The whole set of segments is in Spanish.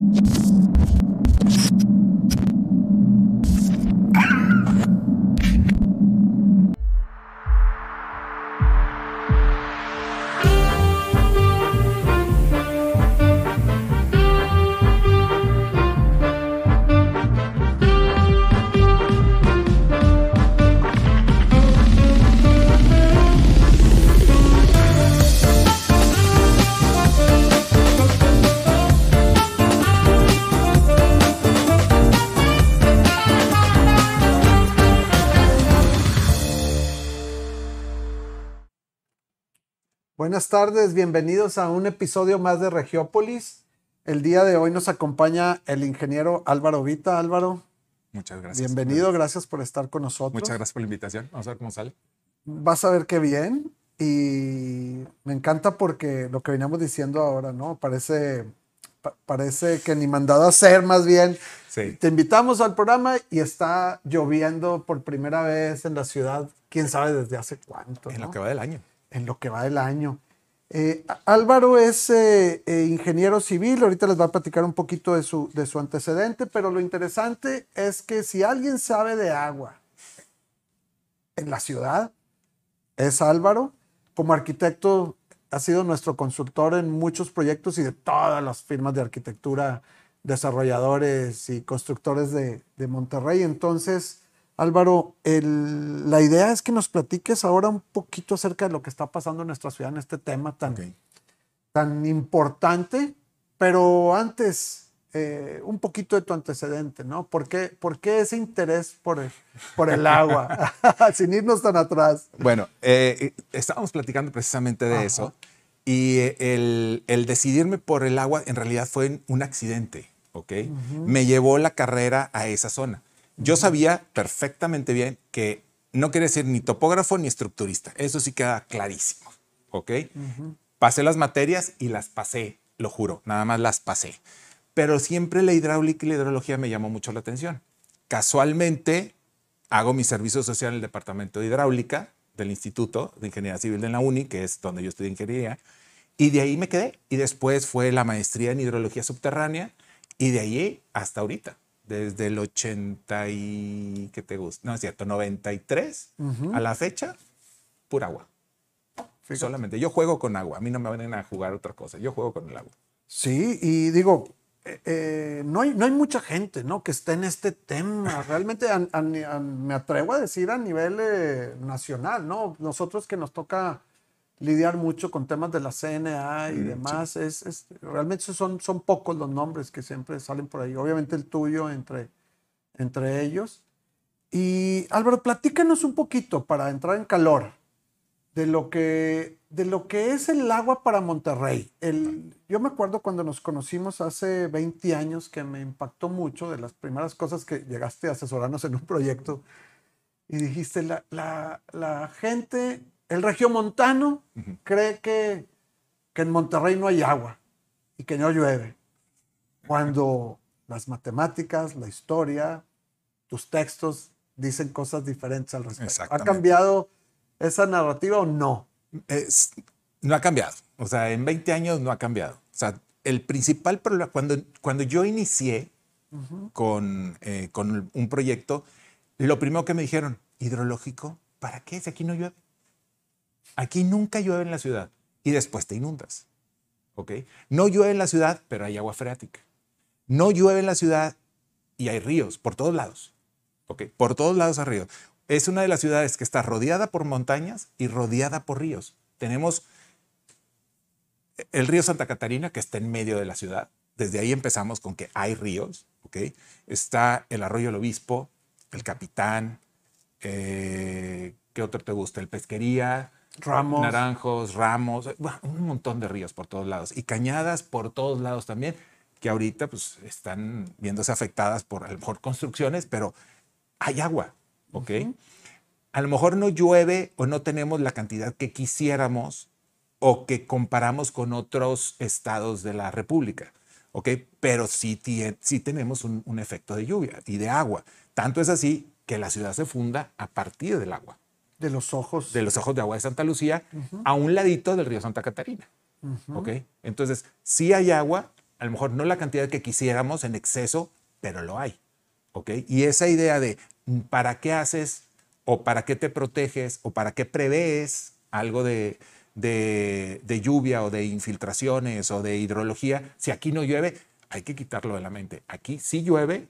you Buenas tardes, bienvenidos a un episodio más de Regiópolis. El día de hoy nos acompaña el ingeniero Álvaro Vita. Álvaro. Muchas gracias. Bienvenido, gracias por estar con nosotros. Muchas gracias por la invitación. Vamos a ver cómo sale. Vas a ver qué bien. Y me encanta porque lo que veníamos diciendo ahora, ¿no? Parece, parece que ni mandado a hacer, más bien. Sí. Te invitamos al programa y está lloviendo por primera vez en la ciudad, quién sabe desde hace cuánto. En ¿no? lo que va del año en lo que va del año. Eh, Álvaro es eh, eh, ingeniero civil, ahorita les va a platicar un poquito de su, de su antecedente, pero lo interesante es que si alguien sabe de agua en la ciudad, es Álvaro. Como arquitecto ha sido nuestro consultor en muchos proyectos y de todas las firmas de arquitectura, desarrolladores y constructores de, de Monterrey. Entonces, Álvaro, el, la idea es que nos platiques ahora un poquito acerca de lo que está pasando en nuestra ciudad en este tema tan, Okay. tan importante, pero antes, eh, un poquito de tu antecedente, ¿no? ¿Por qué, por qué ese interés por el, por el agua? Sin irnos tan atrás. Bueno, eh, estábamos platicando precisamente de Ajá. eso y eh, el, el decidirme por el agua en realidad fue un accidente, ¿ok? Me llevó la carrera a esa zona. Yo sabía perfectamente bien que no quería ser ni topógrafo ni estructurista. Eso sí queda clarísimo, ¿ok? Pasé las materias y las pasé, lo juro, nada más las pasé. Pero siempre la hidráulica y la hidrología me llamó mucho la atención. Casualmente hago mi servicio social en el departamento de hidráulica del Instituto de Ingeniería Civil de la UNI, que es donde yo estudié ingeniería, y de ahí me quedé. Y después fue la maestría en hidrología subterránea, y de ahí hasta ahorita, desde el 80 y, ¿qué te gusta? No es cierto, 93 a la fecha, pura agua. Fíjate. Solamente. Yo juego con agua. A mí no me van a jugar otra cosa. Yo juego con el agua. Sí, y digo, eh, eh, no, hay, no hay mucha gente, ¿no? Que esté en este tema. Realmente a- a- a- me atrevo a decir a nivel eh, nacional, ¿no? Nosotros que nos toca lidiar mucho con temas de la CNA y demás, es, es- realmente son, son pocos los nombres que siempre salen por ahí. Obviamente el tuyo entre, entre ellos. Y Álvaro, platícanos un poquito para entrar en calor de lo que, de lo que es el agua para Monterrey. El, yo me acuerdo cuando nos conocimos hace 20 años que me impactó mucho de las primeras cosas que llegaste a asesorarnos en un proyecto y dijiste, la, la, la gente, el regiomontano cree que, que en Monterrey no hay agua y que no llueve. Cuando las matemáticas, la historia, tus textos dicen cosas diferentes al respecto. ¿Ha cambiado esa narrativa o no? Es- no ha cambiado. O sea, en 20 años no ha cambiado. O sea, el principal problema, cuando, cuando yo inicié con, eh, con un proyecto, lo primero que me dijeron, hidrológico, ¿para qué? Si aquí no llueve. Aquí nunca llueve en la ciudad y después te inundas. ¿Ok? No llueve en la ciudad, pero hay agua freática. No llueve en la ciudad y hay ríos por todos lados. ¿Ok? Por todos lados hay ríos. Es una de las ciudades que está rodeada por montañas y rodeada por ríos. Tenemos el río Santa Catarina, que está en medio de la ciudad. Desde ahí empezamos con que hay ríos. ¿ok? Está el arroyo El Obispo, el Capitán, eh, ¿qué otro te gusta? El Pesquería, Ramos. Naranjos, Ramos, eh, un montón de ríos por todos lados y cañadas por todos lados también, que ahorita pues están viéndose afectadas por a lo mejor construcciones, pero hay agua, ¿ok? A lo mejor no llueve o no tenemos la cantidad que quisiéramos o que comparamos con otros estados de la República, ¿ok? Pero sí, sí tenemos un, un efecto de lluvia y de agua. Tanto es así que la ciudad se funda a partir del agua De los ojos. de los ojos de agua de Santa Lucía a un ladito del río Santa Catarina. ¿Ok? Entonces, sí hay agua, a lo mejor no la cantidad que quisiéramos en exceso, pero lo hay. ¿Ok? Y esa idea de mm, para qué haces o para qué te proteges o para qué prevés algo de, de, de lluvia o de infiltraciones o de hidrología, si aquí no llueve, hay que quitarlo de la mente. Aquí sí llueve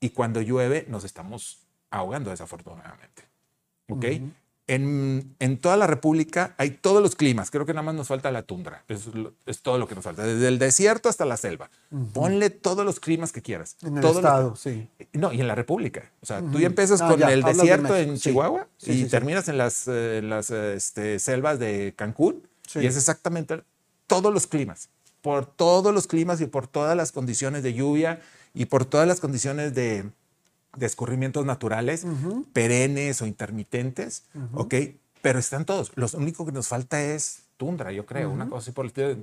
y cuando llueve nos estamos ahogando desafortunadamente. ¿Ok? en, en, toda la República hay todos los climas. Creo que nada más nos falta la tundra. Es, es todo lo que nos falta. Desde el desierto hasta la selva. Ponle todos los climas que quieras. En el estado, sí. No, y en la República. O sea, tú ya empiezas con ya, el desierto de en Chihuahua sí. y sí, terminas en las, eh, las este, selvas de Cancún. Y es exactamente todos los climas. Por todos los climas y por todas las condiciones de lluvia y por todas las condiciones de, de escurrimientos naturales, uh -huh. perennes o intermitentes, uh -huh. ¿ok? Pero están todos. Lo único que nos falta es tundra, yo creo, uh -huh. una cosa así por el estilo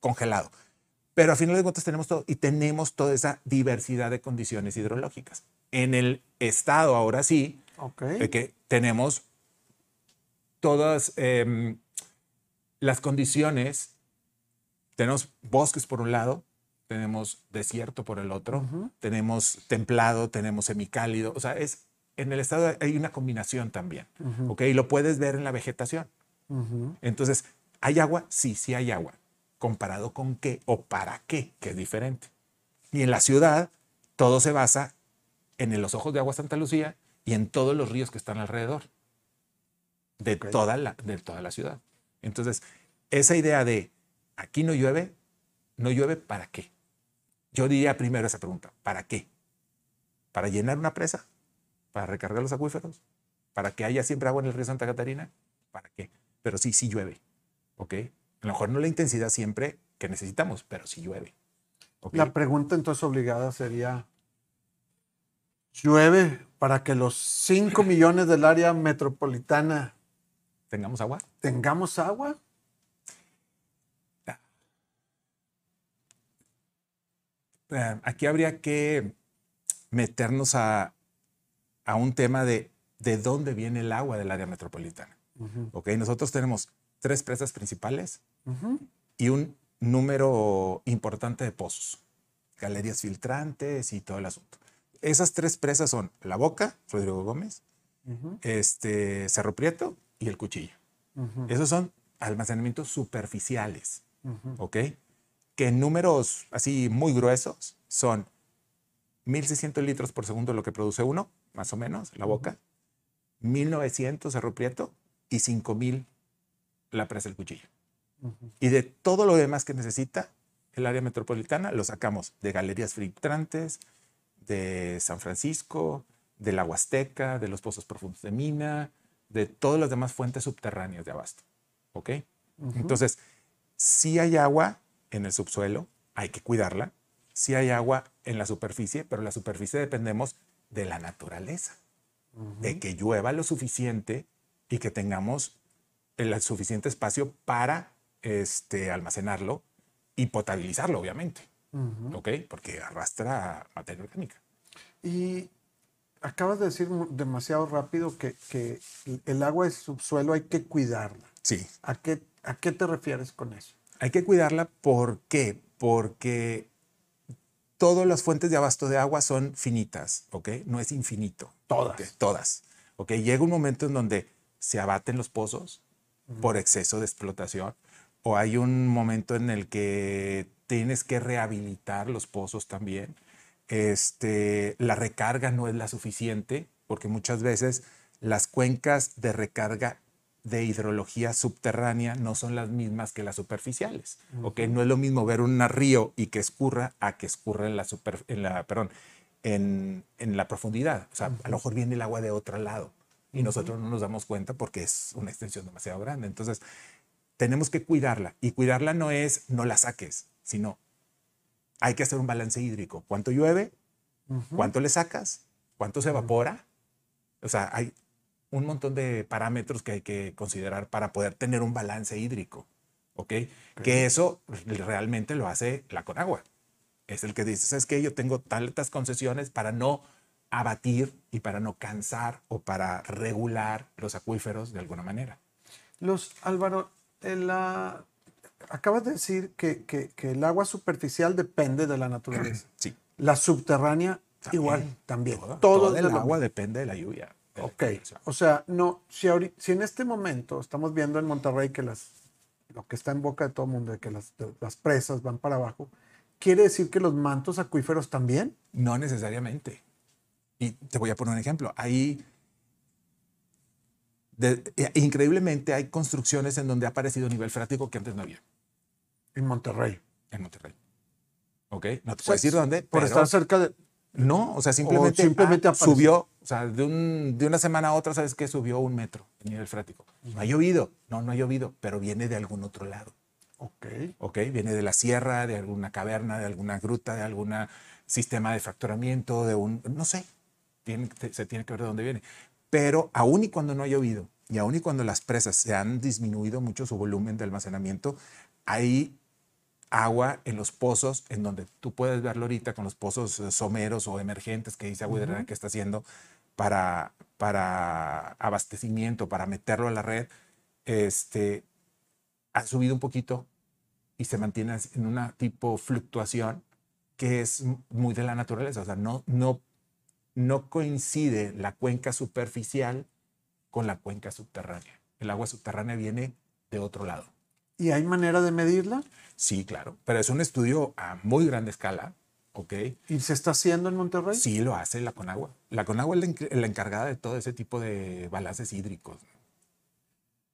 congelado. Pero a final de cuentas tenemos todo y tenemos toda esa diversidad de condiciones hidrológicas. En el estado, ahora sí, okay. que tenemos todas eh, las condiciones, tenemos bosques por un lado, tenemos desierto por el otro, uh -huh. tenemos templado, tenemos semicálido, o sea, es, en el estado hay una combinación también, uh -huh. ¿ok? Y lo puedes ver en la vegetación. Uh -huh. Entonces, ¿hay agua? Sí, sí hay agua. ¿Comparado con qué o para qué? Que es diferente. Y en la ciudad, todo se basa en los ojos de agua Santa Lucía y en todos los ríos que están alrededor de, okay. toda, la, de toda la ciudad. Entonces, esa idea de aquí no llueve, no llueve para qué? Yo diría primero esa pregunta, ¿para qué? ¿Para llenar una presa? ¿Para recargar los acuíferos? ¿Para que haya siempre agua en el río Santa Catarina? ¿Para qué? Pero sí, sí llueve, ¿ok? A lo mejor no la intensidad siempre que necesitamos, pero sí llueve. ¿okay? La pregunta entonces obligada sería, ¿llueve para que los 5 millones del área metropolitana tengamos agua? ¿Tengamos agua? Aquí habría que meternos a, a un tema de de dónde viene el agua del área metropolitana. Uh -huh. Nosotros tenemos tres presas principales uh -huh. y un número importante de pozos, galerías filtrantes y todo el asunto. Esas tres presas son La Boca, Rodrigo Gómez, uh -huh. este, Cerro Prieto y El Cuchillo. Esos son almacenamientos superficiales, ¿ok? Que en números así muy gruesos son 1.600 litros por segundo lo que produce uno, más o menos, la boca, 1.900 Cerro Prieto y 5.000 la presa del cuchillo. Uh -huh. Y de todo lo demás que necesita el área metropolitana lo sacamos de galerías filtrantes, de San Francisco, de la Huasteca, de los pozos profundos de Mina, de todas las demás fuentes subterráneas de abasto. ¿Ok? Uh -huh. Entonces, sí hay agua en el subsuelo, hay que cuidarla. Sí hay agua en la superficie, pero la superficie dependemos de la naturaleza, uh -huh. de que llueva lo suficiente y que tengamos el suficiente espacio para este, almacenarlo y potabilizarlo, obviamente. Uh -huh. ¿Ok? Porque arrastra materia orgánica. Y acabas de decir demasiado rápido que, que el agua de subsuelo hay que cuidarla. Sí. ¿A qué, ¿A qué te refieres con eso? Hay que cuidarla, ¿por qué? Porque todas las fuentes de abasto de agua son finitas, ¿ok? No es infinito. Todas. ¿okay? Todas. ¿Ok? Llega un momento en donde se abaten los pozos uh -huh. por exceso de explotación o hay un momento en el que tienes que rehabilitar los pozos también. Este, la recarga no es la suficiente porque muchas veces las cuencas de recarga de hidrología subterránea no son las mismas que las superficiales. Uh -huh. ¿okay? No es lo mismo ver un río y que escurra a que escurra en la, super, en la, perdón, en, en la profundidad. O sea, uh -huh. a lo mejor viene el agua de otro lado y uh -huh. nosotros no nos damos cuenta porque es una extensión demasiado grande. Entonces, tenemos que cuidarla. Y cuidarla no es no la saques, sino hay que hacer un balance hídrico. ¿Cuánto llueve? ¿Cuánto le sacas? ¿Cuánto se evapora? O sea, hay, un montón de parámetros que hay que considerar para poder tener un balance hídrico. ¿Ok? okay. Que eso realmente lo hace la Conagua. Es el que dice, es que yo tengo tantas concesiones para no abatir y para no cansar o para regular los acuíferos de alguna manera. Los, Álvaro, la, acabas de decir que, que- que el agua superficial depende de la naturaleza. Sí. La subterránea También. igual, también. Todo, Todo todo es el agua mismo. depende de la lluvia. De Ok, o sea, no, si, ahori- si en este momento estamos viendo en Monterrey que las, lo que está en boca de todo el mundo, de que las, de- las presas van para abajo, ¿quiere decir que los mantos acuíferos también? No necesariamente. Y te voy a poner un ejemplo. Ahí, de- eh, increíblemente, hay construcciones en donde ha aparecido nivel freático que antes no había En Monterrey. en Monterrey. ¿Ok? No te puedo decir dónde, Por pero estar cerca de... no, o sea, simplemente, simplemente ah, subió, o sea, de, un- de una semana a otra, ¿sabes qué? Subió un metro el nivel freático. No ha llovido, no, no ha llovido, pero viene de algún otro lado. Ok. ¿ok? Viene de la sierra, de alguna caverna, de alguna gruta, de algún sistema de fracturamiento, de un, no sé, tiene, se tiene que ver de dónde viene. Pero aún y cuando no ha llovido, y aún y cuando las presas se han disminuido mucho su volumen de almacenamiento, hay agua en los pozos, en donde tú puedes verlo ahorita con los pozos eh, someros o emergentes que dice Agua que está haciendo para, para abastecimiento, para meterlo a la red, este, ha subido un poquito y se mantiene en una tipo fluctuación que es muy de la naturaleza. O sea, no, no, no coincide la cuenca superficial con la cuenca subterránea. El agua subterránea viene de otro lado. ¿Y hay manera de medirla? Sí, claro, pero es un estudio a muy grande escala, ¿ok? ¿Y se está haciendo en Monterrey? Sí lo hace la Conagua. La Conagua es la, enc- la encargada de todo ese tipo de balances hídricos.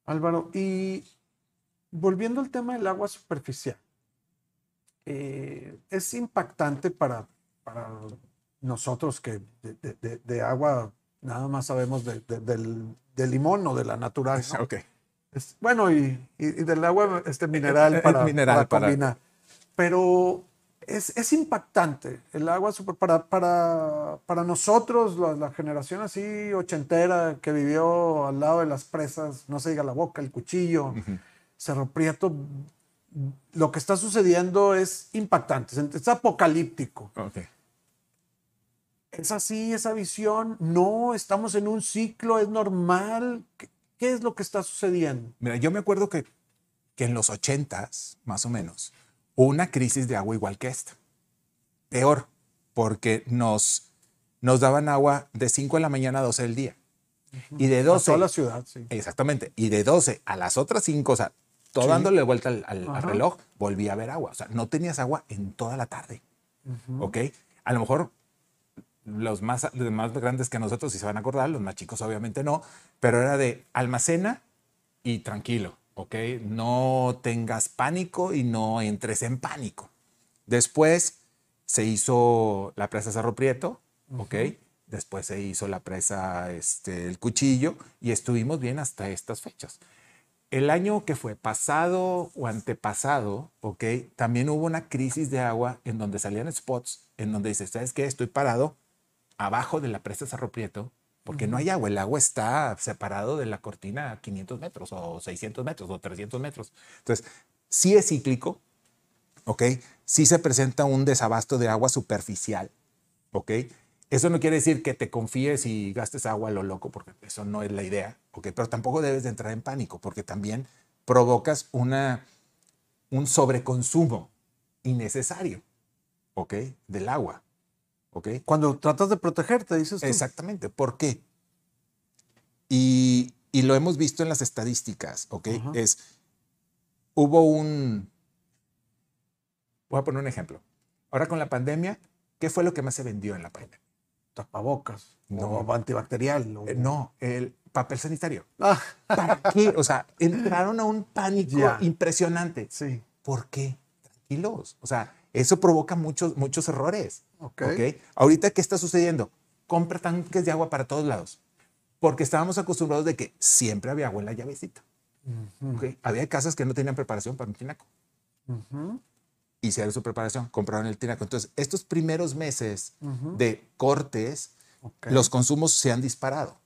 Álvaro, y volviendo al tema del agua superficial, eh, es impactante para, para nosotros que de, de- de- de agua nada más sabemos de- de- del, del limón o de la natural. ¿no? Ok. Es- bueno, y, y- y del agua este mineral para, Mineral para para- combinar. Pero es, es impactante el agua super, para, para, para nosotros, la, la generación así ochentera que vivió al lado de las presas, no se diga la boca, el cuchillo, Cerro Prieto, lo que está sucediendo es impactante, es- apocalíptico. Ok. ¿Es así esa visión? No, estamos en un ciclo, es normal. ¿Qué, es lo que está sucediendo? Mira, yo me acuerdo que, que en los ochentas, más o menos, hubo una crisis de agua igual que esta. Peor, porque nos, nos daban agua de 5 de la mañana a 12 del día. Y de A 12, toda la ciudad, sí. exactamente, y de 12 a las otras 5, o sea, todo Sí. dándole vuelta al, al- al Ajá. reloj, volví a haber agua. O sea, no tenías agua en toda la tarde. ¿Ok? A lo mejor los más, los más grandes que nosotros sí se van a acordar, los más chicos obviamente no, pero era de almacena y tranquilo, ¿ok? No tengas pánico y no entres en pánico. Después se hizo la presa Cerro Prieto, ¿ok? Después se hizo la presa este, El Cuchillo y estuvimos bien hasta estas fechas. El año que fue pasado o antepasado, ¿ok? También hubo una crisis de agua en donde salían spots, en donde dices, ¿sabes qué? Estoy parado abajo de la presa Cerro Prieto porque no hay agua. El agua está separado de la cortina a 500 metros o 600 metros o 300 metros. Entonces, sí es cíclico, ¿ok? Sí se presenta un desabasto de agua superficial, ¿ok? Eso no quiere decir que te confíes y gastes agua a lo loco, porque eso no es la idea, ¿ok? Pero tampoco debes de entrar en pánico, porque también provocas una, un sobreconsumo innecesario, ¿ok? Del agua, Cuando tratas de protegerte, dices tú. Exactamente. ¿Por qué? Y, y lo hemos visto en las estadísticas, ¿ok? Es, hubo un, voy a poner un ejemplo. Ahora con la pandemia, ¿qué fue lo que más se vendió en la pandemia? Tapabocas. No. O antibacterial. o- Eh, no, el papel sanitario. Ah, ¿Para qué? O sea, entraron a un pánico impresionante. sí. ¿Por qué? Tranquilos. O sea, eso provoca muchos, muchos errores. Ok. ¿ok? Ahorita, ¿qué está sucediendo? Compra tanques de agua para todos lados. Porque estábamos acostumbrados de que siempre había agua en la llavecita. Ujú, ¿ok? Había casas que no tenían preparación para un tinaco. ujú, Hicieron su preparación, compraron el tinaco. Entonces, estos primeros meses de cortes, los consumos se han disparado.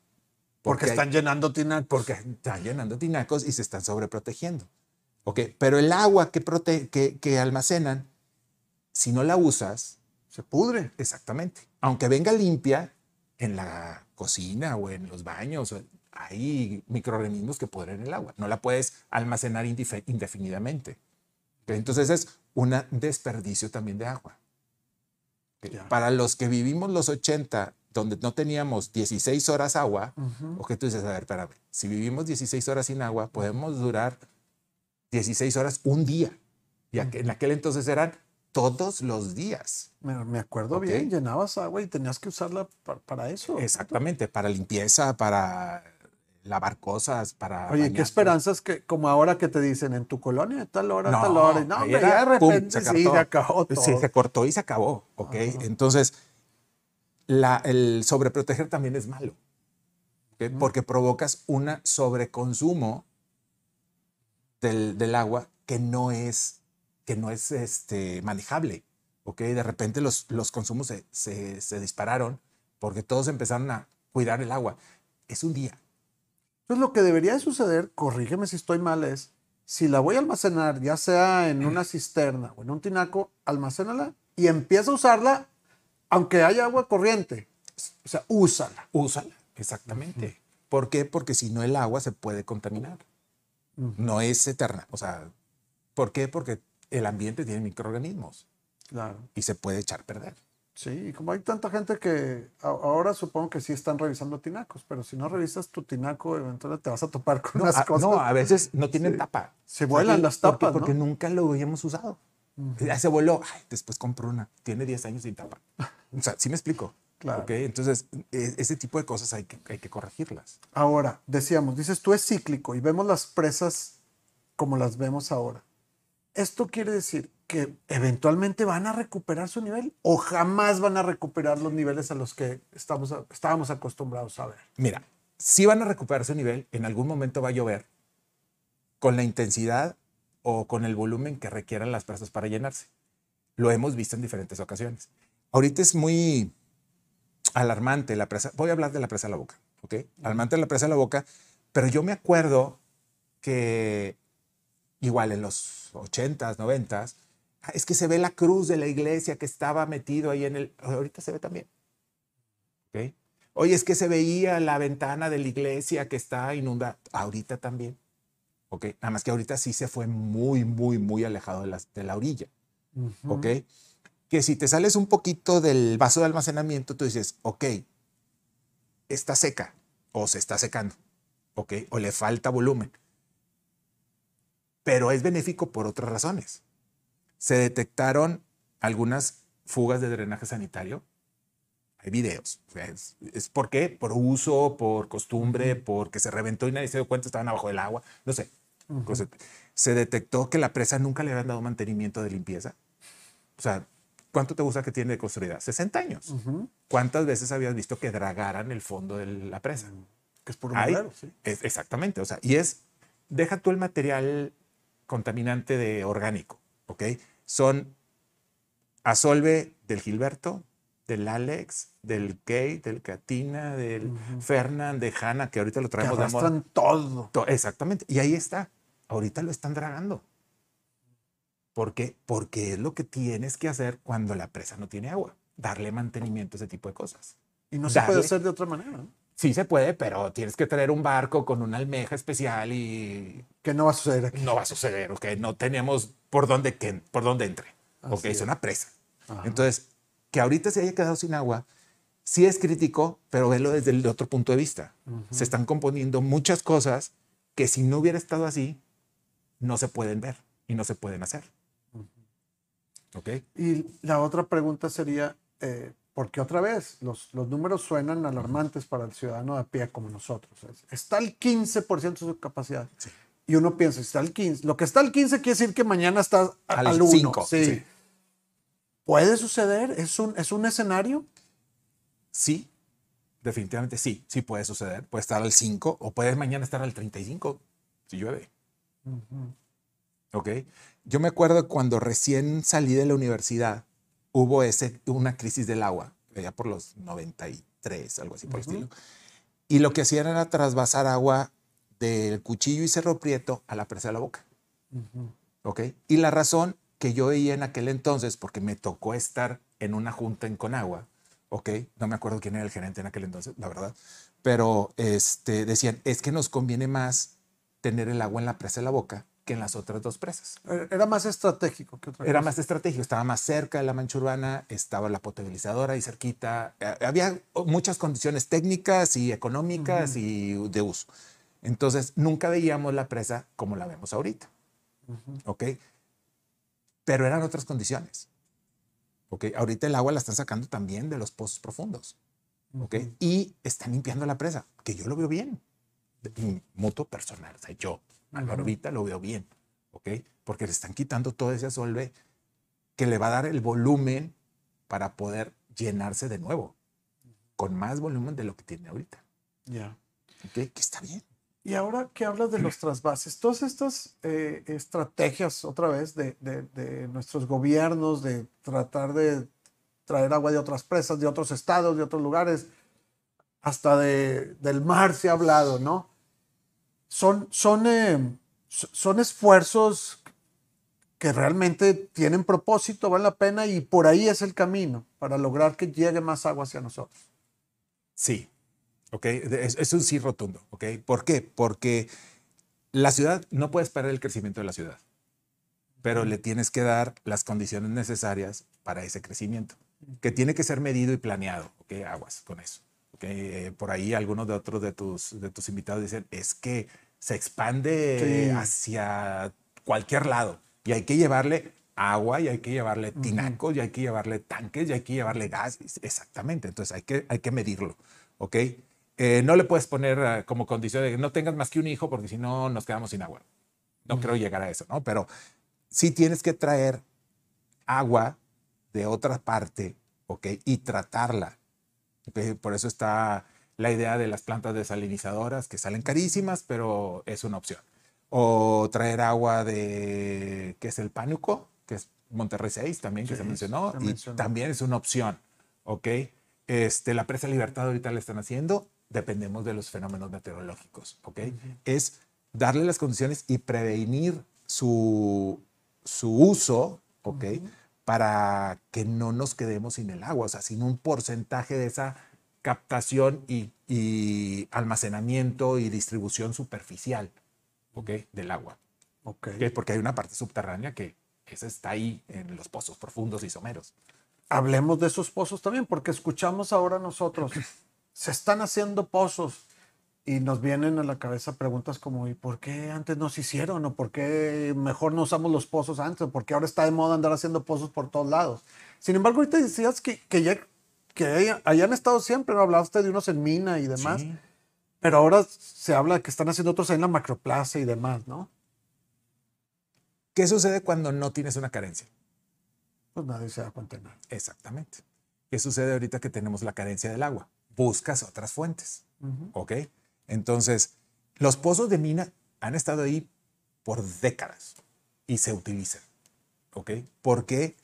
Porque están llenando tinacos. porque están llenando tinacos y se están sobreprotegiendo. ¿Ok? Pero el agua que, prote- que, que almacenan, si no la usas, Se pudre. exactamente, aunque venga limpia en la cocina o en los baños, hay microorganismos que pudren el agua. No la puedes almacenar indefinidamente. Entonces es un desperdicio también de agua. Para los que vivimos los 80, donde no teníamos 16 horas agua, o que tú dices, a ver, espérame, si vivimos 16 horas sin agua, podemos durar 16 horas un día. Y en aquel entonces eran todos los días. Me, acuerdo bien, llenabas agua y tenías que usarla para, eso. Exactamente, para limpieza, para lavar cosas, para... Oye, ¿qué esperanzas que, como ahora que te dicen en tu colonia, tal hora, tal hora? No, ya de repente se, sí, se acabó todo. Sí, se cortó y se acabó, ¿ok? Entonces, la, el sobreproteger también es malo, porque provocas un sobreconsumo del, del agua que no es que no es este, manejable. ¿ok? De repente los, los consumos se, se, dispararon porque todos empezaron a cuidar el agua. Es un día. Entonces lo que debería de suceder, corrígeme si estoy mal, es si la voy a almacenar, ya sea en una cisterna o en un tinaco, almacénala y empieza a usarla aunque haya agua corriente. O sea, úsala. Úsala, exactamente. ¿Por qué? Porque si no el agua se puede contaminar. No es eterna. O sea, ¿por qué? Porque el ambiente tiene microorganismos. Claro. Y se puede echar a perder. Sí, y como hay tanta gente que ahora supongo que sí están revisando tinacos, pero si no revisas tu tinaco, eventualmente te vas a topar con unas cosas. No, a veces no tienen tapa. Se vuelan las tapas. Porque, nunca lo habíamos usado. Ya se voló, después compro una, tiene 10 años sin tapa. O sea, sí me explico. Claro. Okay, entonces, e, ese tipo de cosas hay que, hay que corregirlas. Ahora, decíamos, dices tú es cíclico y vemos las presas como las vemos ahora. Esto quiere decir que eventualmente van a recuperar su nivel o jamás van a recuperar los niveles a los que estamos, estábamos acostumbrados a ver. Mira, si van a recuperar su nivel, en algún momento va a llover con la intensidad o con el volumen que requieran las presas para llenarse. Lo hemos visto en diferentes ocasiones. Ahorita es muy alarmante la presa. Voy a hablar de la presa de la boca, ¿ok? Alarmante la presa de la boca, pero yo me acuerdo que igual en los 80s, 90s, ah, es que se ve la cruz de la iglesia que estaba metido ahí en el... Ahorita se ve también. ¿Okay? Oye, es que se veía la ventana de la iglesia que está inundada. Ahorita también. ¿Ok? Nada más que ahorita sí se fue muy, muy, muy alejado de la, de la orilla. ¿Ok? Que si te sales un poquito del vaso de almacenamiento, tú dices, ok, está seca o se está secando. ¿Ok? O le falta volumen pero es benéfico por otras razones. Se detectaron algunas fugas de drenaje sanitario. Hay videos. es, por qué? Por uso, por costumbre, porque se reventó y nadie se dio cuenta, estaban abajo del agua. No sé. se detectó que la presa nunca le habían dado mantenimiento de limpieza. O sea, ¿cuánto te gusta que tiene de construida? 60 años. ¿Cuántas veces habías visto que dragaran el fondo de la presa? Que es por un sí. exactamente. O sea, y es, deja tú el material contaminante de orgánico, ¿ok? Son Asolve del Gilberto, del Alex, del Kate, del Katina, del Fernand, de Hanna, que ahorita lo traemos que de todo. Exactamente. Y ahí está. Ahorita lo están dragando. ¿Por qué? Porque es lo que tienes que hacer cuando la presa no tiene agua. Darle mantenimiento a ese tipo de cosas. Y no se puede hacer de otra manera. ¿no? Sí se puede, pero tienes que traer un barco con una almeja especial y... Que no va a suceder aquí. No va a suceder, ok. No tenemos por dónde, que, por dónde entre. ok, es. una presa. Entonces, que ahorita se haya quedado sin agua, sí es crítico, pero velo desde el otro punto de vista. Se están componiendo muchas cosas que si no hubiera estado así, no se pueden ver y no se pueden hacer. ¿Ok? Y la otra pregunta sería, eh, porque otra vez los, los números suenan alarmantes para el ciudadano de a pie como nosotros. Está el 15% de su capacidad. Y uno piensa, está el 15. Lo que está al 15 quiere decir que mañana está al, 1. Sí. ¿Puede suceder? ¿Es un, ¿Es un escenario? Sí, definitivamente sí. Sí puede suceder. Puede estar al 5 o puede mañana estar al 35 si llueve. Ok. Yo me acuerdo cuando recién salí de la universidad hubo ese, una crisis del agua, ya por los 93, algo así por el estilo. Y lo que hacían era trasvasar agua del cuchillo y cerro prieto a la presa de la boca. ¿Ok? Y la razón que yo veía en aquel entonces, porque me tocó estar en una junta en Conagua, ¿ok? No me acuerdo quién era el gerente en aquel entonces, la verdad, pero este, decían, es que nos conviene más tener el agua en la presa de la boca que en las otras dos presas. Eh, era más estratégico que otra Era más estratégico, estaba más cerca de la mancha urbana, estaba la potabilizadora ahí cerquita. eh, Había muchas condiciones técnicas y económicas y de uso. Entonces, nunca veíamos la presa como la vemos ahorita. ¿Ok? Pero eran otras condiciones. ¿Ok? Ahorita el agua la están sacando también de los pozos profundos. ¿Ok? Y están limpiando la presa, que yo lo veo bien. Mutuo personal, o sea, yo, Álvaro Vita, lo veo bien. ¿Ok? Porque le están quitando todo ese asolve que le va a dar el volumen para poder llenarse de nuevo, con más volumen de lo que tiene ahorita. Ya. ¿Ok? Que está bien. Y ahora que hablas de los trasvases, todas estas eh, estrategias, otra vez, de, de- de nuestros gobiernos, de tratar de traer agua de otras presas, de otros estados, de otros lugares, hasta de, del mar se ha hablado, ¿no? Son, son, eh, so- son esfuerzos que realmente tienen propósito, valen la pena y por ahí es el camino para lograr que llegue más agua hacia nosotros. Sí, ¿ok? Es, es un sí rotundo, ¿ok? ¿Por qué? Porque la ciudad, no puedes parar el crecimiento de la ciudad, pero le tienes que dar las condiciones necesarias para ese crecimiento, que tiene que ser medido y planeado, ¿ok? Aguas con eso. Eh, por ahí algunos de otros de tus, de tus invitados dicen, es que se expande Sí. hacia cualquier lado y hay que llevarle agua y hay que llevarle tinacos y hay que llevarle tanques y hay que llevarle gas. Exactamente, entonces hay que, hay que medirlo, ¿ok? Eh, no le puedes poner eh, como condición de que no tengas más que un hijo porque si no nos quedamos sin agua. No creo llegar a eso, ¿no? Pero sí tienes que traer agua de otra parte, ¿ok? Y tratarla. ¿Ok? Por eso está la idea de las plantas desalinizadoras que salen carísimas, pero es una opción. O traer agua de, que es el pánuco, que es Monterrey 6 también, que se Sí, mencionó, se y mencionó. también es una opción, ¿ok? Este, la presa Libertad ahorita la están haciendo, dependemos de los fenómenos meteorológicos, ¿ok? Es darle las condiciones y prevenir su, su uso, ¿ok? Para que no nos quedemos sin el agua, o sea, sin un porcentaje de esa captación y, y almacenamiento y distribución superficial, ¿ok? Del agua. Ok. ¿ok? Porque hay una parte subterránea que esa está ahí en los pozos profundos y someros. hablemos de esos pozos también, porque escuchamos ahora nosotros, se están haciendo pozos y nos vienen a la cabeza preguntas como, ¿y por qué antes no se hicieron? ¿O por qué mejor no usamos los pozos antes? ¿O por qué ahora está de moda andar haciendo pozos por todos lados? Sin embargo, ahorita decías que, que ya que haya- hayan estado siempre, ¿no? Hablaste de unos en Mina y demás, Sí. pero ahora se habla de que están haciendo otros ahí en la macroplaza y demás, ¿no? ¿Qué sucede cuando no tienes una carencia? Pues nadie se da cuenta de nada. Exactamente. ¿Qué sucede ahorita que tenemos la carencia del agua? Buscas otras fuentes, ¿ok? Entonces, los pozos de mina han estado ahí por décadas y se utilizan, ¿ok? Porque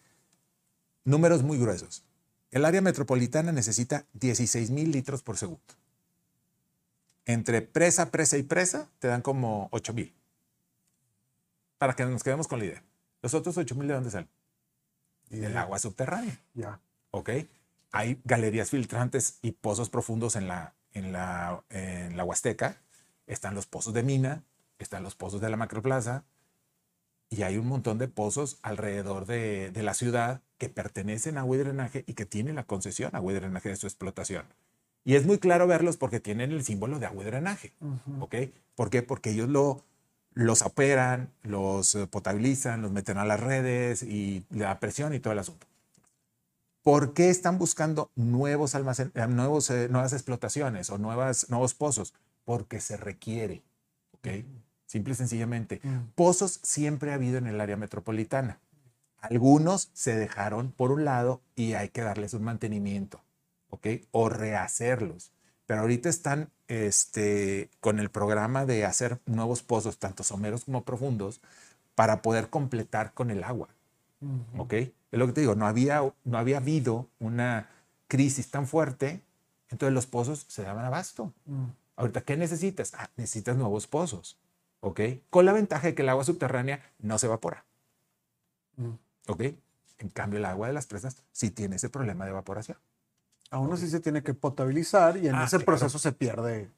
números muy gruesos. El área metropolitana necesita 16 mil litros por segundo. Entre presa, presa y presa te dan como 8 mil. Para que nos quedemos con la idea. Los otros 8 mil de dónde salen? Del agua subterránea. Ya. ¿ok? Hay galerías filtrantes y pozos profundos en la, en la, en la Huasteca. Están los pozos de mina, están los pozos de la macroplaza y hay un montón de pozos alrededor de, de la ciudad que pertenecen a agua y drenaje y que tienen la concesión a agua y drenaje de su explotación. Y es muy claro verlos porque tienen el símbolo de agua y drenaje. ¿Por qué? Porque ellos lo, los operan, los eh, potabilizan, los meten a las redes y la presión y todo el asunto. ¿Por qué están buscando nuevos almacen eh, nuevos, eh, nuevas explotaciones o nuevas, nuevos pozos? Porque se requiere. ¿ok? Simple y sencillamente. Pozos siempre ha habido en el área metropolitana. Algunos se dejaron por un lado y hay que darles un mantenimiento, ¿ok? O rehacerlos. Pero ahorita están este, con el programa de hacer nuevos pozos, tanto someros como profundos, para poder completar con el agua. ¿Ok? Es lo que te digo, no había, no había habido una crisis tan fuerte, entonces los pozos se daban abasto. Ahorita, ¿qué necesitas? Ah, necesitas nuevos pozos. ¿Ok? Con la ventaja de que el agua subterránea no se evapora. ¿Ok? En cambio, el agua de las presas sí tiene ese problema de evaporación. Aún así se tiene que potabilizar y en Ah, ese claro. proceso se pierde.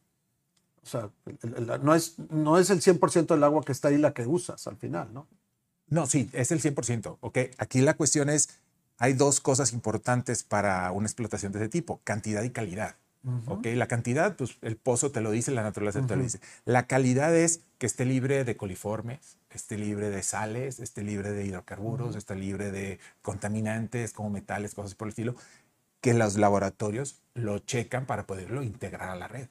sea, el- el- no, es, no es el 100% del agua que está ahí la que usas al final, ¿no? No, sí, es el 100%. Ok, aquí la cuestión es, hay dos cosas importantes para una explotación de ese tipo, cantidad y calidad. Ok, la cantidad, pues el pozo te lo dice, la naturaleza te lo dice. La calidad es que esté libre de coliformes, esté libre de sales, esté libre de hidrocarburos, esté libre de contaminantes como metales, cosas por el estilo, que los laboratorios lo checan para poderlo integrar a la red.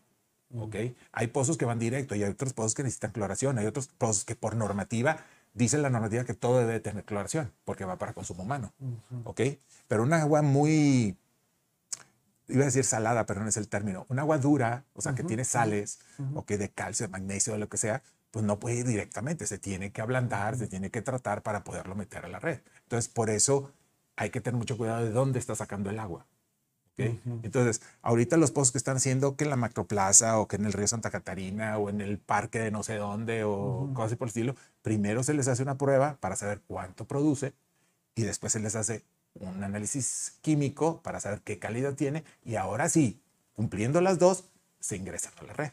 ¿ok? Hay pozos que van directo y hay otros pozos que necesitan cloración, hay otros pozos que por normativa, dice la normativa que todo debe tener cloración porque va para consumo humano. ¿ok? Pero un agua muy, iba a decir salada, pero no es el término, un agua dura, o sea, que tiene sales, o que de calcio, de magnesio, de lo que sea, pues no puede ir directamente, se tiene que ablandar, se tiene que tratar para poderlo meter a la red. Entonces, por eso hay que tener mucho cuidado de dónde está sacando el agua. Entonces, ahorita los pozos que están haciendo que en la Macroplaza o que en el río Santa Catarina o en el parque de no sé dónde o cosas así por el estilo, primero se les hace una prueba para saber cuánto produce y después se les hace un análisis químico para saber qué calidad tiene y ahora sí, cumpliendo las dos, se ingresan a la red.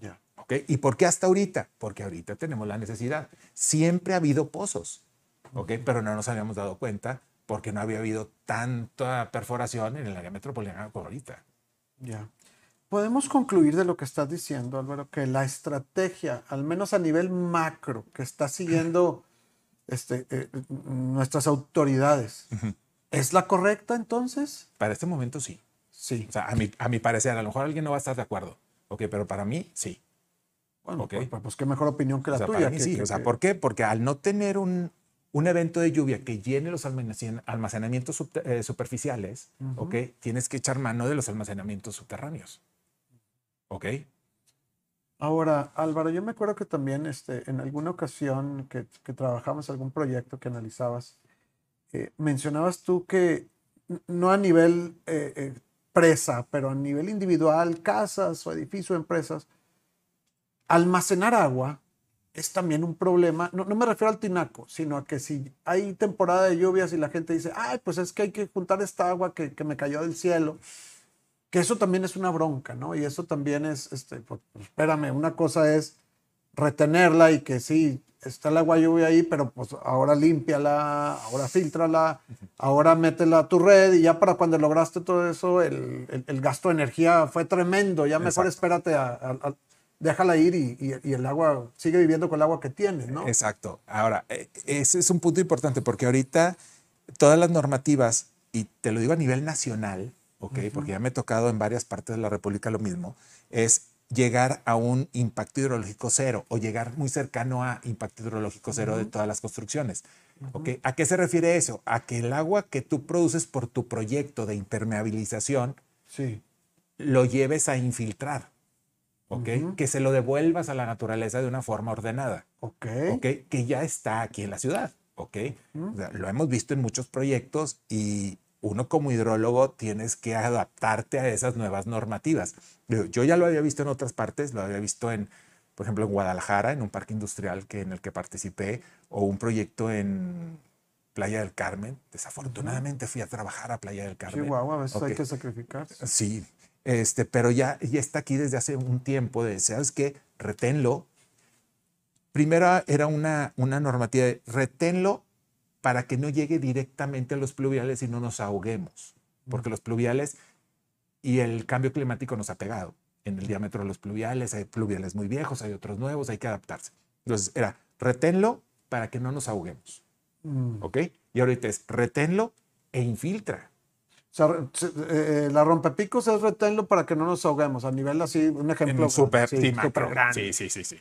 Ya. ¿ok? ¿Y por qué hasta ahorita? Porque ahorita tenemos la necesidad. Siempre ha habido pozos, ¿ok? pero no nos habíamos dado cuenta porque no había habido tanta perforación en el área metropolitana como ahorita. Ya. Podemos concluir de lo que estás diciendo, Álvaro, que la estrategia, al menos a nivel macro, que está siguiendo este, eh, nuestras autoridades, ¿es la correcta entonces? Para este momento sí. Sí. O sea, a mi, a mi parecer, a lo mejor alguien no va a estar de acuerdo, ¿ok? pero para mí sí. Bueno, ok. pues, pues qué mejor opinión que la O sea, tuya. para mí que- sí. que- o sea, ¿por qué? Porque al no tener un, un evento de lluvia que llene los almacen- almacenamientos eh, superficiales, ¿ok? Tienes que echar mano de los almacenamientos subterráneos. ¿Ok? Ahora, Álvaro, yo me acuerdo que también este, en alguna ocasión que, que trabajamos algún proyecto que analizabas, eh, mencionabas tú que no a nivel eh, presa, pero a nivel individual, casas o edificios, empresas, almacenar agua es también un problema. No, no me refiero al tinaco, sino a que si hay temporada de lluvias y la gente dice, ay, pues es que hay que juntar esta agua que, que me cayó del cielo que eso también es una bronca, ¿no? Y eso también es, este, pues, espérame, una cosa es retenerla y que sí, está el agua lluvia ahí, pero pues ahora límpiala, ahora filtrala, ahora métela a tu red y ya para cuando lograste todo eso, el, el- el gasto de energía fue tremendo, ya mejor Exacto. espérate, a, a- a- déjala ir y, y- y el agua sigue viviendo con el agua que tiene, ¿no? Exacto. Ahora, eh, ese es un punto importante porque ahorita todas las normativas, y te lo digo a nivel nacional, ¿ok? Porque ya me ha tocado en varias partes de la República lo mismo, es llegar a un impacto hidrológico cero o llegar muy cercano a impacto hidrológico cero de todas las construcciones. ¿ok? ¿A qué se refiere eso? A que el agua que tú produces por tu proyecto de impermeabilización Sí. lo lleves a infiltrar, ¿ok? Que se lo devuelvas a la naturaleza de una forma ordenada. Ok. ¿ok? Que ya está aquí en la ciudad, ¿ok? O sea, lo hemos visto en muchos proyectos y uno como hidrólogo tienes que adaptarte a esas nuevas normativas. Yo ya lo había visto en otras partes, lo había visto en, por ejemplo, en Guadalajara, en un parque industrial que, en el que participé, o un proyecto en Playa del Carmen. Desafortunadamente fui a trabajar a Playa del Carmen. Chihuahua, a veces hay Ok. que sacrificarse. Sí, este, pero ya, ya está aquí desde hace un tiempo de, ¿sabes qué? Reténlo. Primero era una, una normativa de reténlo para que no llegue directamente a los pluviales y no nos ahoguemos, porque los pluviales y el cambio climático nos ha pegado. En el diámetro de los pluviales hay pluviales muy viejos, hay otros nuevos, hay que adaptarse. Entonces era reténlo para que no nos ahoguemos, Mm. ¿ok? Y ahorita es reténlo e infiltra. O sea, eh, la rompepicos es reténlo para que no nos ahoguemos. A nivel así, un ejemplo. En súper sí, sí, macro. grande. Sí, sí, sí, sí.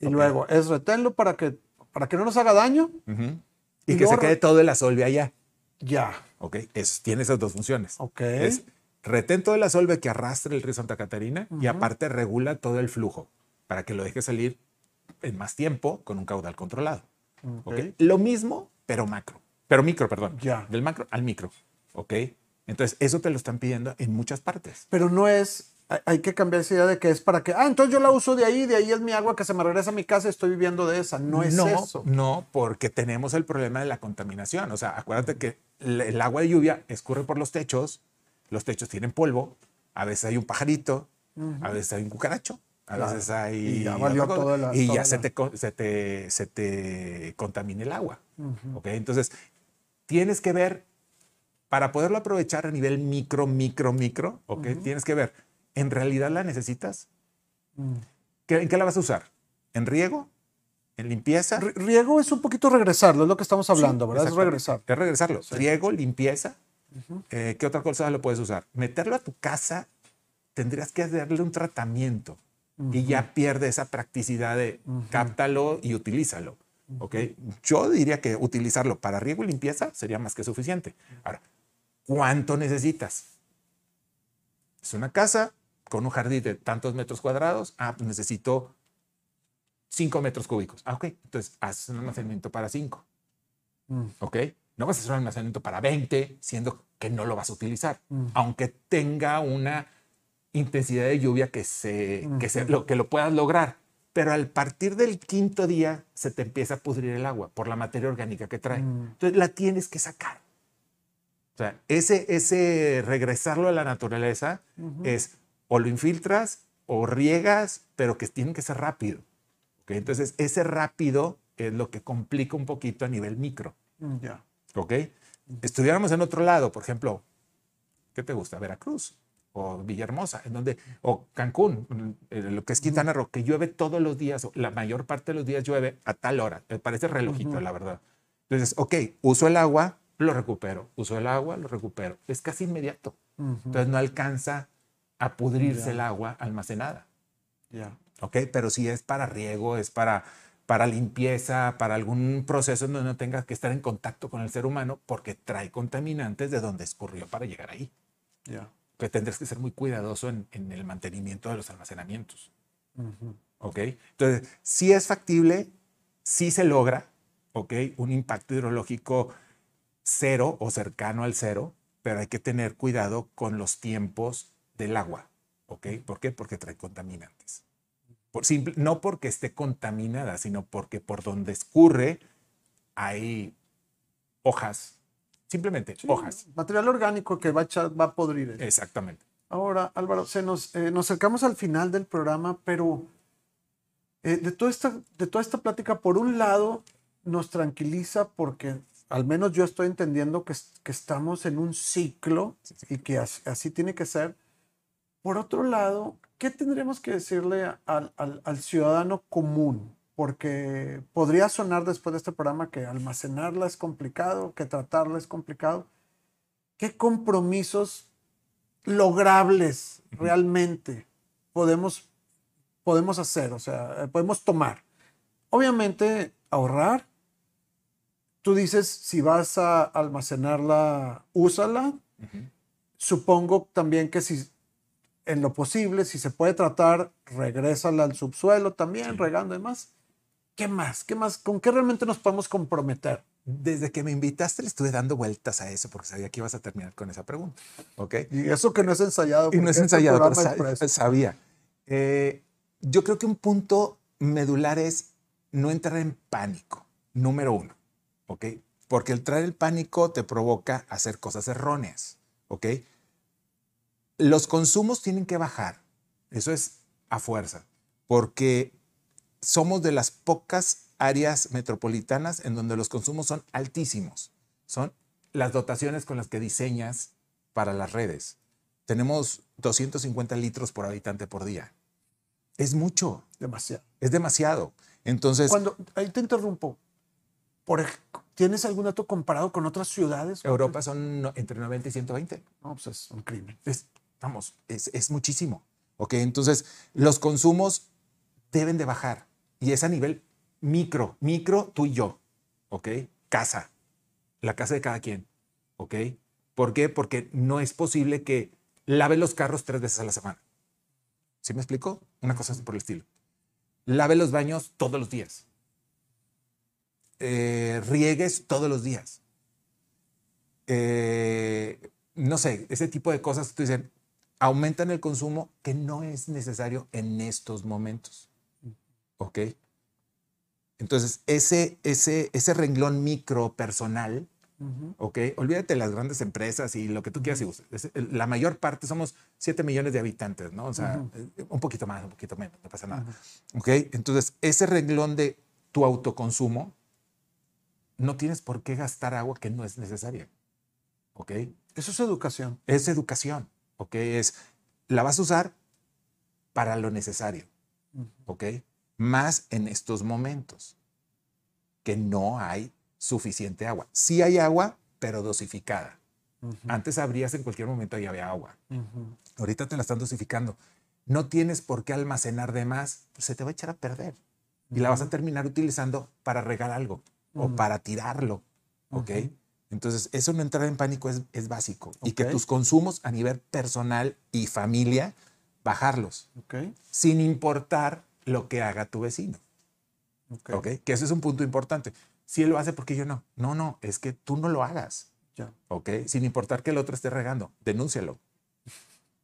Y luego es reténlo para que, para que no nos haga daño. Y, Y que se quede todo el asolve allá. Ya. ¿Ok? Es, tiene esas dos funciones. Ok. Es retén todo el asolve que arrastre el río Santa Catarina y aparte regula todo el flujo para que lo deje salir en más tiempo con un caudal controlado. Ok. ¿Ok? Lo mismo, pero macro. Pero micro, perdón. Ya. Del macro al micro. ¿Ok? Entonces, eso te lo están pidiendo en muchas partes. Pero no es. hay- que cambiar esa idea de que es para que. Ah, entonces yo la uso de ahí, de ahí es mi agua que se me regresa a mi casa y estoy viviendo de esa. No es no, eso. No, porque tenemos el problema de la contaminación. O sea, acuérdate que el, agua de lluvia escurre por los techos, los techos tienen polvo, a veces hay un pajarito, a veces hay un cucaracho. A veces hay... Y ya valió toda la- y toda ya se te, se, te, se te contamina el agua. ¿ok? Entonces, tienes que ver, para poderlo aprovechar a nivel micro, micro, micro, ¿ok? Tienes que ver, ¿en realidad la necesitas? Mm. ¿Qué- ¿En qué la vas a usar? ¿En riego? ¿En limpieza? R- Riego es un poquito regresarlo, es lo que estamos hablando, Sí, ¿verdad? Es regresar. Es regresarlo. Riego, limpieza. Eh, ¿Qué otra cosa lo puedes usar? Meterlo a tu casa, tendrías que darle un tratamiento y ya pierde esa practicidad de cáptalo y utilízalo. ¿ok? Yo diría que utilizarlo para riego y limpieza sería más que suficiente. Ahora, ¿cuánto necesitas? Es una casa con un jardín de tantos metros cuadrados. Ah, pues necesito 5 metros cúbicos. Ah, ok. Entonces, haz un almacenamiento para 5. Mm. ¿ok? No vas a hacer un almacenamiento para 20, siendo que no lo vas a utilizar, Mm. aunque tenga una intensidad de lluvia que, se, que, se- lo, que lo puedas lograr. Pero al partir del quinto día se te empieza a pudrir el agua por la materia orgánica que trae. Mm. Entonces la tienes que sacar. O sea, ese, ese regresarlo a la naturaleza es o lo infiltras o riegas, pero que tienen que ser rápido. ¿ok? Entonces ese rápido es lo que complica un poquito a nivel micro. Mm, Ya. ¿ok? Estuviéramos en otro lado, por ejemplo, ¿qué te gusta? Veracruz o Villahermosa, en donde, o Cancún, lo que es Quintana Roo, que llueve todos los días, o la mayor parte de los días llueve a tal hora, me parece relojito, la verdad. Entonces, ok, uso el agua, lo recupero, uso el agua, lo recupero. Es casi inmediato. Ujú. Entonces no alcanza a pudrirse el agua almacenada. Ya. ¿ok? Pero si es para riego, es para, para limpieza, para algún proceso donde no tengas que estar en contacto con el ser humano porque trae contaminantes de donde escurrió para llegar ahí. Ya. Que tendrás que ser muy cuidadoso en, en el mantenimiento de los almacenamientos, Ujú. ¿ok? Entonces, si es factible, sí se logra, ¿ok? Un impacto hidrológico cero o cercano al cero, pero hay que tener cuidado con los tiempos del agua, ¿ok? ¿Por qué? Porque trae contaminantes. Por simple, no porque esté contaminada, sino porque por donde escurre hay hojas, simplemente Sí, hojas. Material orgánico que va a, echar- va a podrir. eso. Exactamente. Ahora, Álvaro, se nos, eh, nos acercamos al final del programa, pero eh, de, toda esta, de toda esta plática, por un lado, nos tranquiliza porque al menos yo estoy entendiendo que, que estamos en un ciclo y que as- así, tiene que ser. Por otro lado, ¿qué tendremos que decirle al, al- al ciudadano común? Porque podría sonar después de este programa que almacenarla es complicado, que tratarla es complicado. ¿Qué compromisos logrables realmente podemos, podemos hacer, o sea, eh, podemos tomar. Obviamente, ahorrar. Tú dices, si vas a almacenarla, úsala. Supongo también que si en lo posible, si se puede tratar, regrésala al subsuelo también, Sí. regando y demás. ¿Qué más? ¿Qué más? ¿Con qué realmente nos podemos comprometer? Desde que me invitaste le estuve dando vueltas a eso porque sabía que ibas a terminar con esa pregunta. ¿Ok? Y eso que no es ensayado. Y no es este ensayado, pero sabía. Eh, yo creo que un punto medular es no entrar en pánico, número uno, ¿ok? Porque el traer el pánico te provoca hacer cosas erróneas, ¿ok? Los consumos tienen que bajar, eso es a fuerza, porque somos de las pocas áreas metropolitanas en donde los consumos son altísimos. Son las dotaciones con las que diseñas para las redes. Tenemos 250 litros por habitante por día. Es mucho, Demasiado. es demasiado. Entonces, Cuando, ahí te interrumpo. Por, ¿Tienes algún dato comparado con otras ciudades? Europa son entre 90 y 120. No, pues es un crimen. Es, vamos, es, es muchísimo. ¿Ok? Entonces, los consumos deben de bajar. Y es a nivel micro, micro, tú y yo. ¿Ok? Casa. La casa de cada quien. ¿Ok? ¿Por qué? Porque no es posible que lave los carros tres veces a la semana. ¿Sí me explico? Una cosa así por el estilo. Lave los baños todos los días. Eh, riegues todos los días. Eh, no sé, ese tipo de cosas que tú dicen, aumentan el consumo que no es necesario en estos momentos. ¿Ok? Entonces, ese, ese, ese renglón micro personal ¿ok? Olvídate de las grandes empresas y lo que tú quieras y uses. La mayor parte somos 7 millones de habitantes, ¿no? O sea, eh, un poquito más, un poquito menos, no pasa nada. ¿Ok? Entonces, ese renglón de tu autoconsumo, no tienes por qué gastar agua que no es necesaria. ¿Ok? Eso es educación. Es educación. ¿Ok? Es, la vas a usar para lo necesario. ¿Ok? Más en estos momentos que no hay suficiente agua. Sí hay agua, pero dosificada. Antes abrías en cualquier momento y había agua. Ahorita te la están dosificando. No tienes por qué almacenar de más, pues se te va a echar a perder. Y la vas a terminar utilizando para regar algo o para tirarlo. ¿Ok? Entonces, eso no entrar en pánico es, es básico. Y que tus consumos a nivel personal y familia, bajarlos. Sin importar lo que haga tu vecino. Okay. Que ese es un punto importante. Si él lo hace, ¿por qué yo no? No, no, es que tú no lo hagas. Ya. ¿Ok? Sin importar que el otro esté regando, denúncialo.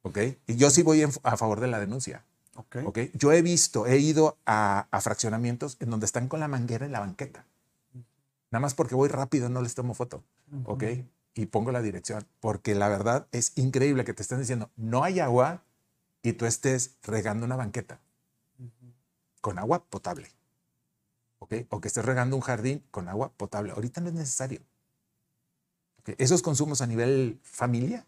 ¿Ok? Y yo sí voy a favor de la denuncia. Okay. ¿Ok? Yo he visto, he ido a, fraccionamientos en donde están con la manguera en la banqueta. Nada más porque voy rápido, no les tomo foto. ¿Ok? Y pongo la dirección. Porque la verdad es increíble que te estén diciendo, no hay agua y tú estés regando una banqueta con agua potable. ¿ok? O que estés regando un jardín con agua potable. Ahorita no es necesario. Esos consumos a nivel familia,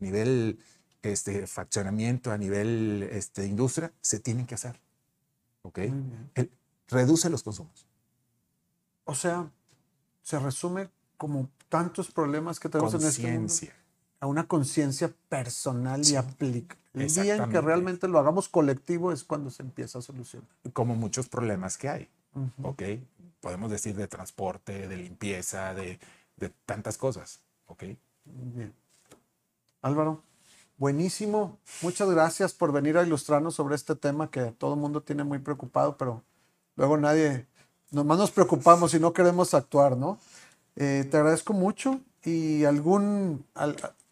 a nivel este, fraccionamiento, a nivel este, industria, se tienen que hacer. ¿Ok? reduce los consumos. O sea, se resume como tantos problemas que tenemos en este mundo a una conciencia personal y aplica. El día en que realmente lo hagamos colectivo es cuando se empieza a solucionar. Como muchos problemas que hay. ¿ok? Podemos decir de transporte, de limpieza, de, de tantas cosas, ¿ok? Bien. Álvaro, buenísimo. Muchas gracias por venir a ilustrarnos sobre este tema que todo el mundo tiene muy preocupado, pero luego nadie, nomás nos preocupamos y no queremos actuar, ¿no? Eh, te agradezco mucho y algún,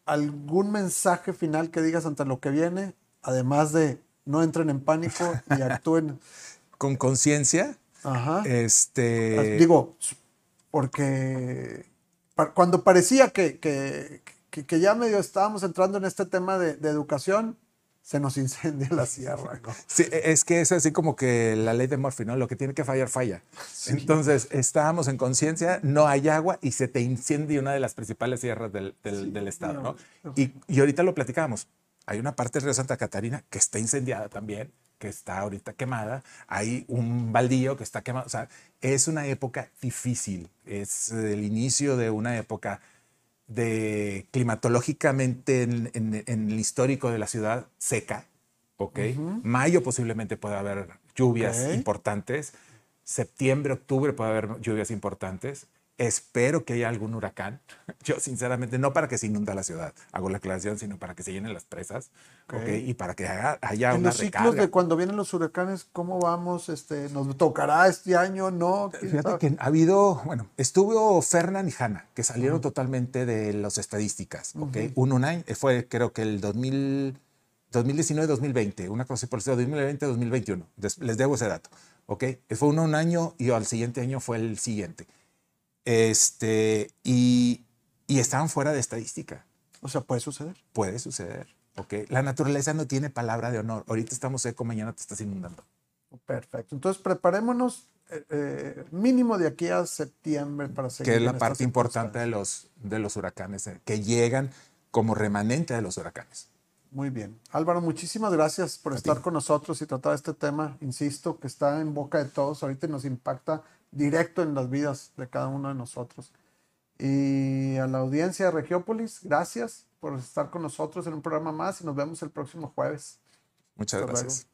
algún mensaje final que digas ante lo que viene, además de no entren en pánico y actúen. Con conciencia, Ajá. Este. Digo, porque cuando parecía que, que, que, ya medio estábamos entrando en este tema de, de educación, se nos incendia la sierra. Sí, e, es que es así como que la ley de Murphy, ¿no? Lo que tiene que fallar, falla. Entonces, estábamos en conciencia, no hay agua y se te incendia una de las principales sierras del, del, del estado, ¿no? Y, y, ahorita lo platicábamos. Hay una parte del río Santa Catarina que está incendiada también que está ahorita quemada, hay un baldío que está quemado. O sea, es una época difícil, es el inicio de una época de climatológicamente en, el histórico de la ciudad seca, ¿ok? Mayo posiblemente puede haber lluvias importantes, septiembre, octubre puede haber lluvias importantes, Espero que haya algún huracán. Yo, sinceramente, no para que se inunda la ciudad, hago la aclaración, sino para que se llenen las presas y para que haya, haya en una los ciclos de cuando vienen los huracanes, ¿cómo vamos? Este, ¿Nos tocará este año? No. Fíjate que ha habido, bueno, estuvo Fernán y Hanna, que salieron totalmente de las estadísticas. ¿okay? Un, un año, fue creo que el 2000, 2019-2020, una cosa por el 2020-2021. Les debo ese dato. ¿ok? Fue uno un año y al siguiente año fue el siguiente. Este, y, y estaban fuera de estadística. O sea, puede suceder. Puede suceder. Ok. La naturaleza no tiene palabra de honor. Ahorita estamos seco, mañana te estás inundando. Perfecto. Entonces, preparémonos eh, eh, mínimo de aquí a septiembre para seguir. Que es la parte importante de los, de los huracanes, eh, que llegan como remanente de los huracanes. Muy bien. Álvaro, muchísimas gracias por estar con nosotros y tratar este tema, insisto, que está en boca de todos. Ahorita nos impacta directo en las vidas de cada uno de nosotros. Y a la audiencia de Regiópolis, gracias por estar con nosotros en un programa más y nos vemos el próximo jueves. Muchas gracias.